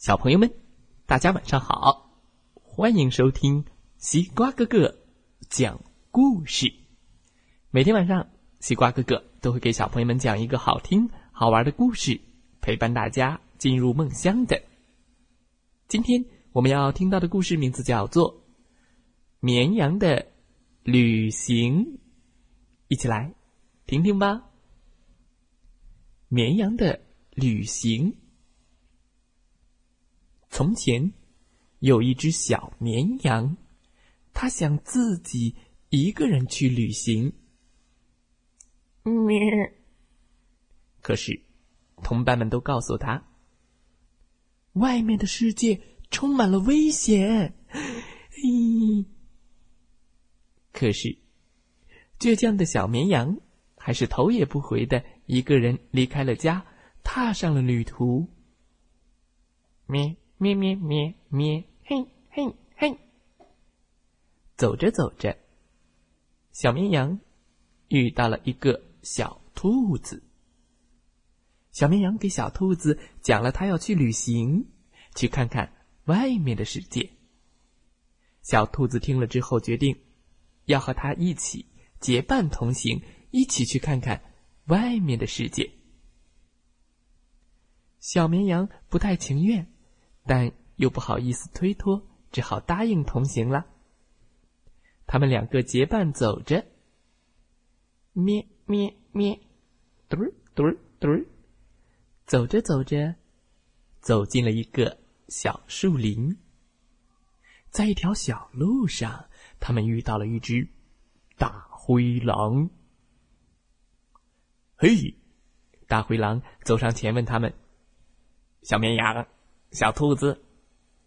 小朋友们，大家晚上好！欢迎收听西瓜哥哥讲故事。每天晚上，西瓜哥哥都会给小朋友们讲一个好听、好玩的故事，陪伴大家进入梦乡的。今天我们要听到的故事名字叫做《绵羊的旅行》，一起来听听吧。绵羊的旅行。从前，有一只小绵羊，它想自己一个人去旅行。咩！可是，同伴们都告诉他，外面的世界充满了危险。咦！可是，倔强的小绵羊还是头也不回的一个人离开了家，踏上了旅途。咩！咩咩咩咩，嘿嘿嘿！走着走着，小绵羊遇到了一个小兔子。小绵羊给小兔子讲了他要去旅行，去看看外面的世界。小兔子听了之后，决定要和他一起结伴同行，一起去看看外面的世界。小绵羊不太情愿。但又不好意思推脱，只好答应同行了。他们两个结伴走着，咩咩咩，嘟儿嘟儿嘟儿，走着走着，走进了一个小树林。在一条小路上，他们遇到了一只大灰狼。嘿，大灰狼走上前问他们：“小绵羊。”小兔子，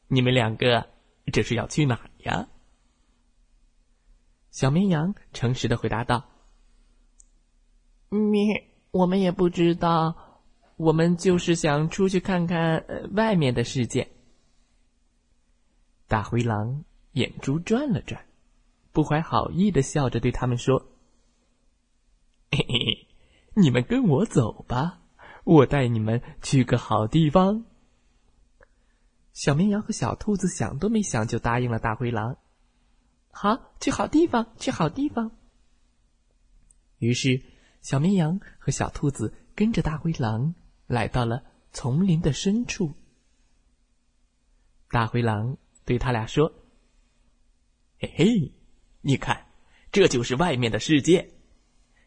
你们两个这是要去哪呀？小绵羊诚实的回答道：“你，我们也不知道，我们就是想出去看看外面的世界。”大灰狼眼珠转了转，不怀好意的笑着对他们说：“ 嘿嘿，你们跟我走吧，我带你们去个好地方。”小绵羊和小兔子想都没想就答应了大灰狼。好，去好地方，去好地方。于是，小绵羊和小兔子跟着大灰狼来到了丛林的深处。大灰狼对他俩说：“嘿嘿，你看，这就是外面的世界。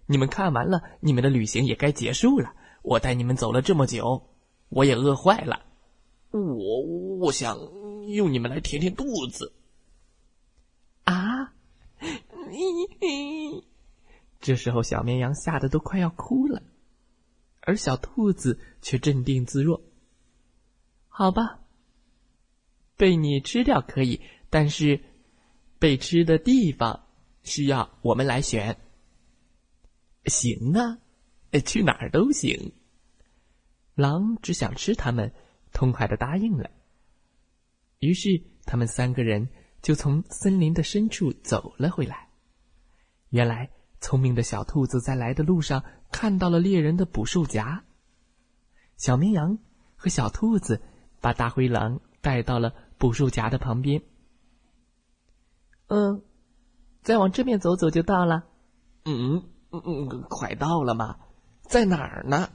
你们看完了，你们的旅行也该结束了。我带你们走了这么久，我也饿坏了。”我我想用你们来填填肚子。啊！这时候，小绵羊吓得都快要哭了，而小兔子却镇定自若。好吧，被你吃掉可以，但是被吃的地方需要我们来选。行啊，去哪儿都行。狼只想吃它们。痛快的答应了。于是，他们三个人就从森林的深处走了回来。原来，聪明的小兔子在来的路上看到了猎人的捕兽夹。小绵羊和小兔子把大灰狼带到了捕兽夹的旁边。嗯，再往这边走走就到了。嗯嗯嗯，快到了吗？在哪儿呢？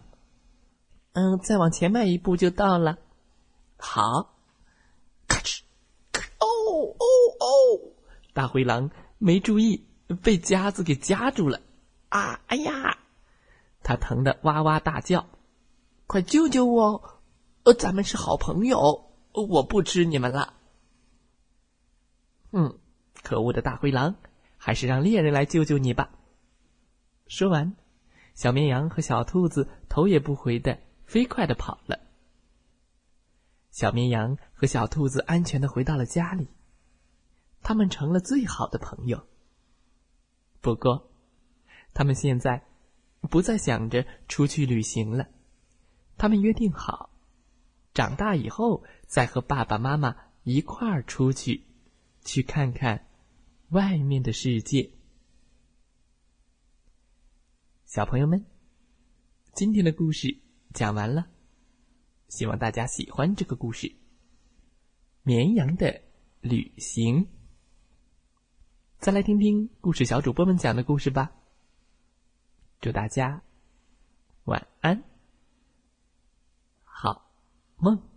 嗯，再往前迈一步就到了。好，咔哧，咔哦哦哦！大灰狼没注意，被夹子给夹住了。啊，哎呀！他疼得哇哇大叫：“快救救我！呃，咱们是好朋友，我不吃你们了。”嗯，可恶的大灰狼，还是让猎人来救救你吧。说完，小绵羊和小兔子头也不回的飞快的跑了。小绵羊和小兔子安全的回到了家里，他们成了最好的朋友。不过，他们现在不再想着出去旅行了，他们约定好，长大以后再和爸爸妈妈一块儿出去，去看看外面的世界。小朋友们，今天的故事讲完了。希望大家喜欢这个故事。绵羊的旅行。再来听听故事小主播们讲的故事吧。祝大家晚安，好梦。